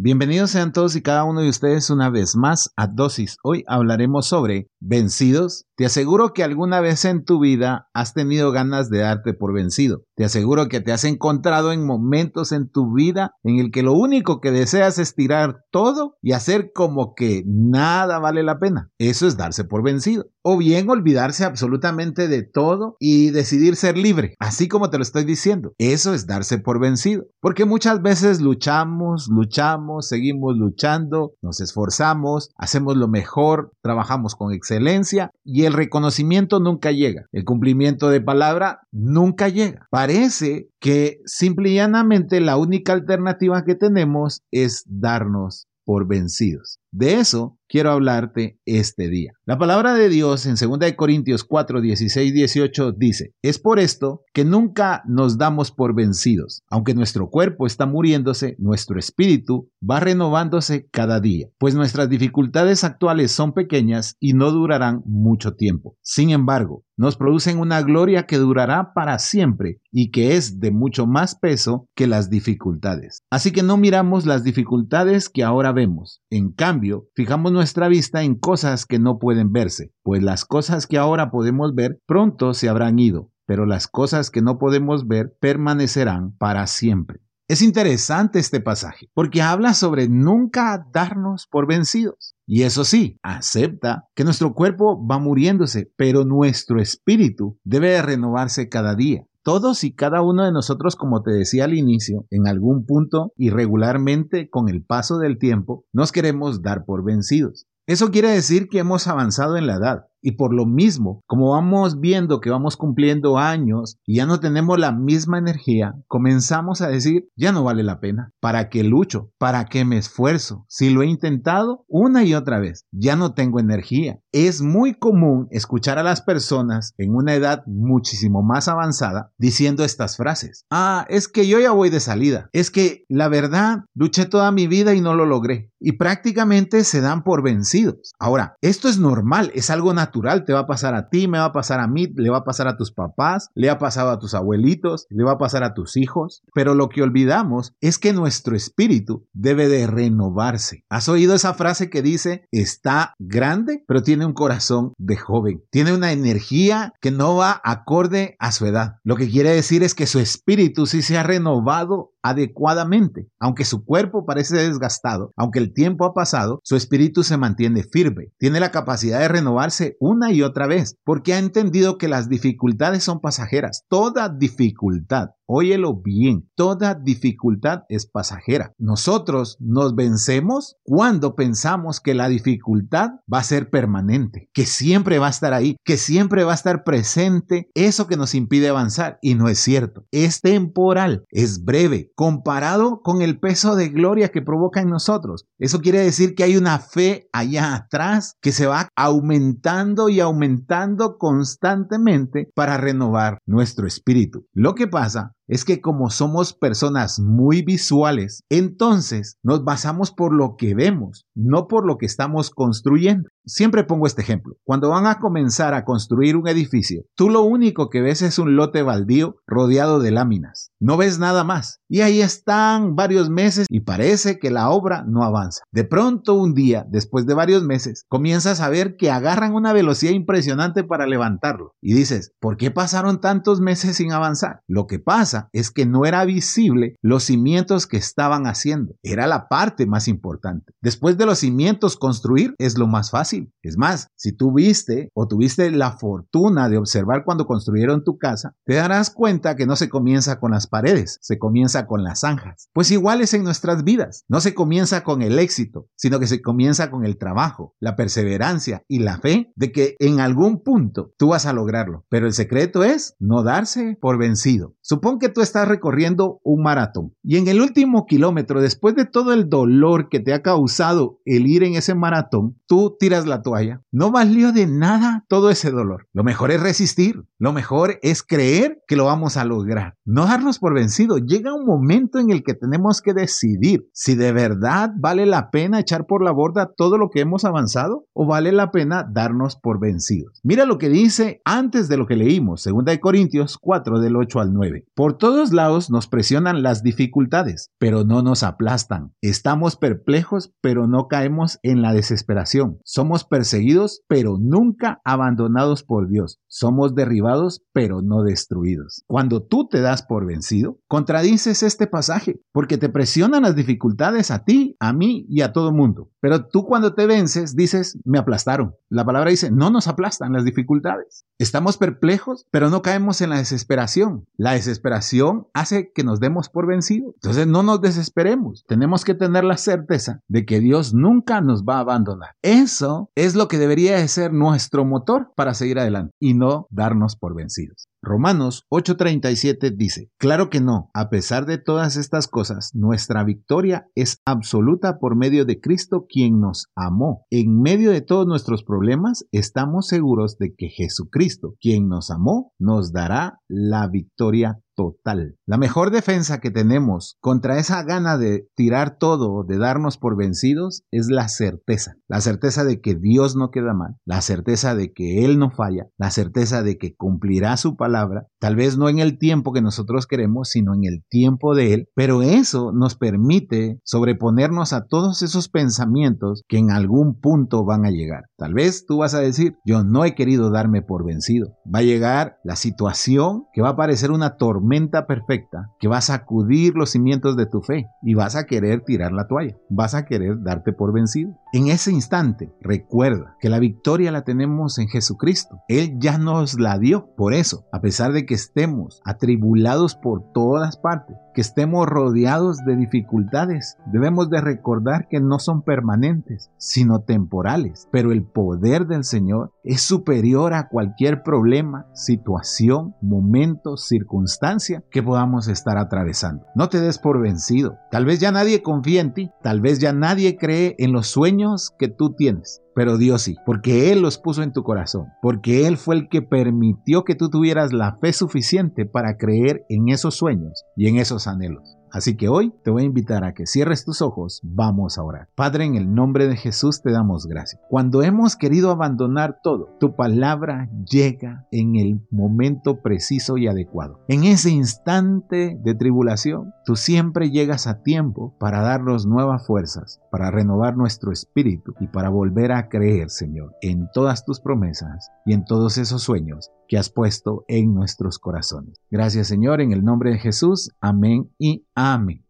Bienvenidos sean todos y cada uno de ustedes una vez más a Dosis. Hoy hablaremos sobre vencidos. Te aseguro que alguna vez en tu vida has tenido ganas de darte por vencido. Te aseguro que te has encontrado en momentos en tu vida en el que lo único que deseas es tirar todo y hacer como que nada vale la pena. Eso es darse por vencido. O bien olvidarse absolutamente de todo y decidir ser libre, así como te lo estoy diciendo. Eso es darse por vencido. Porque muchas veces luchamos, luchamos, seguimos luchando, nos esforzamos, hacemos lo mejor, trabajamos con excelencia y el reconocimiento nunca llega. El cumplimiento de palabra nunca llega parece que simple y llanamente la única alternativa que tenemos es darnos por vencidos. De eso quiero hablarte este día. La palabra de Dios en 2 Corintios 4, 16, 18 dice, es por esto que nunca nos damos por vencidos. Aunque nuestro cuerpo está muriéndose, nuestro espíritu va renovándose cada día, pues nuestras dificultades actuales son pequeñas y no durarán mucho tiempo. Sin embargo, nos producen una gloria que durará para siempre y que es de mucho más peso que las dificultades. Así que no miramos las dificultades que ahora vemos. En cambio, fijamos nuestra vista en cosas que no pueden verse, pues las cosas que ahora podemos ver pronto se habrán ido, pero las cosas que no podemos ver permanecerán para siempre. Es interesante este pasaje, porque habla sobre nunca darnos por vencidos. Y eso sí, acepta que nuestro cuerpo va muriéndose, pero nuestro espíritu debe renovarse cada día. Todos y cada uno de nosotros, como te decía al inicio, en algún punto y regularmente con el paso del tiempo, nos queremos dar por vencidos. Eso quiere decir que hemos avanzado en la edad, y por lo mismo, como vamos viendo que vamos cumpliendo años y ya no tenemos la misma energía, comenzamos a decir, ya no vale la pena. ¿Para qué lucho? ¿Para qué me esfuerzo? Si lo he intentado una y otra vez, ya no tengo energía. Es muy común escuchar a las personas en una edad muchísimo más avanzada diciendo estas frases. Ah, es que yo ya voy de salida. Es que la verdad, luché toda mi vida y no lo logré. Y prácticamente se dan por vencidos. Ahora, esto es normal, es algo natural te va a pasar a ti, me va a pasar a mí, le va a pasar a tus papás, le ha pasado a tus abuelitos, le va a pasar a tus hijos, pero lo que olvidamos es que nuestro espíritu debe de renovarse. ¿Has oído esa frase que dice, está grande, pero tiene un corazón de joven, tiene una energía que no va acorde a su edad? Lo que quiere decir es que su espíritu sí se ha renovado adecuadamente. Aunque su cuerpo parece desgastado, aunque el tiempo ha pasado, su espíritu se mantiene firme. Tiene la capacidad de renovarse una y otra vez, porque ha entendido que las dificultades son pasajeras. Toda dificultad Óyelo bien, toda dificultad es pasajera. Nosotros nos vencemos cuando pensamos que la dificultad va a ser permanente, que siempre va a estar ahí, que siempre va a estar presente eso que nos impide avanzar. Y no es cierto. Es temporal, es breve, comparado con el peso de gloria que provoca en nosotros. Eso quiere decir que hay una fe allá atrás que se va aumentando y aumentando constantemente para renovar nuestro espíritu. Lo que pasa es que como somos personas muy visuales, entonces nos basamos por lo que vemos, no por lo que estamos construyendo. Siempre pongo este ejemplo. Cuando van a comenzar a construir un edificio, tú lo único que ves es un lote baldío rodeado de láminas. No ves nada más. Y ahí están varios meses y parece que la obra no avanza. De pronto un día, después de varios meses, comienzas a ver que agarran una velocidad impresionante para levantarlo. Y dices, ¿por qué pasaron tantos meses sin avanzar? Lo que pasa es que no era visible los cimientos que estaban haciendo. Era la parte más importante. Después de los cimientos, construir es lo más fácil. Es más, si tú viste o tuviste la fortuna de observar cuando construyeron tu casa, te darás cuenta que no se comienza con las paredes, se comienza con las zanjas. Pues igual es en nuestras vidas. No se comienza con el éxito, sino que se comienza con el trabajo, la perseverancia y la fe de que en algún punto tú vas a lograrlo. Pero el secreto es no darse por vencido. Supón que tú estás recorriendo un maratón y en el último kilómetro, después de todo el dolor que te ha causado el ir en ese maratón, tú tiras la toalla. No valió de nada todo ese dolor. Lo mejor es resistir. Lo mejor es creer que lo vamos a lograr. No darnos por vencido. Llega un momento en el que tenemos que decidir si de verdad vale la pena echar por la borda todo lo que hemos avanzado o vale la pena darnos por vencidos. Mira lo que dice antes de lo que leímos, 2 Corintios 4 del 8 al 9. Por todos lados nos presionan las dificultades, pero no nos aplastan. Estamos perplejos, pero no caemos en la desesperación. Somos perseguidos, pero nunca abandonados por Dios. Somos derribados, pero no destruidos. Cuando tú te das por vencido, contradices este pasaje, porque te presionan las dificultades a ti, a mí y a todo mundo. Pero tú cuando te vences dices, me aplastaron. La palabra dice, no nos aplastan las dificultades. Estamos perplejos, pero no caemos en la desesperación. La desesperación hace que nos demos por vencido. Entonces no nos desesperemos. Tenemos que tener la certeza de que Dios nunca nos va a abandonar. Eso es lo que debería de ser nuestro motor para seguir adelante y no darnos por vencidos. Romanos 8:37 dice, claro que no, a pesar de todas estas cosas, nuestra victoria es absoluta por medio de Cristo quien nos amó. En medio de todos nuestros problemas, estamos seguros de que Jesucristo, quien nos amó, nos dará la victoria total. La mejor defensa que tenemos contra esa gana de tirar todo, de darnos por vencidos, es la certeza. La certeza de que Dios no queda mal, la certeza de que Él no falla, la certeza de que cumplirá su palabra, tal vez no en el tiempo que nosotros queremos, sino en el tiempo de Él, pero eso nos permite sobreponernos a todos esos pensamientos que en algún punto van a llegar. Tal vez tú vas a decir, yo no he querido darme por vencido. Va a llegar la situación que va a parecer una tormenta perfecta que va a sacudir los cimientos de tu fe y vas a querer tirar la toalla, vas a querer darte por vencido. En ese instante, recuerda que la victoria la tenemos en Jesucristo. Él ya nos la dio. Por eso, a pesar de que estemos atribulados por todas partes, que estemos rodeados de dificultades, debemos de recordar que no son permanentes, sino temporales. Pero el poder del Señor es superior a cualquier problema, situación, momento, circunstancia que podamos estar atravesando. No te des por vencido. Tal vez ya nadie confía en ti, tal vez ya nadie cree en los sueños que tú tienes, pero Dios sí, porque Él los puso en tu corazón, porque Él fue el que permitió que tú tuvieras la fe suficiente para creer en esos sueños y en esos Así que hoy te voy a invitar a que cierres tus ojos, vamos a orar. Padre, en el nombre de Jesús te damos gracias. Cuando hemos querido abandonar todo, tu palabra llega en el momento preciso y adecuado. En ese instante de tribulación, tú siempre llegas a tiempo para darnos nuevas fuerzas, para renovar nuestro espíritu y para volver a creer, Señor, en todas tus promesas y en todos esos sueños que has puesto en nuestros corazones. Gracias Señor, en el nombre de Jesús. Amén y amén.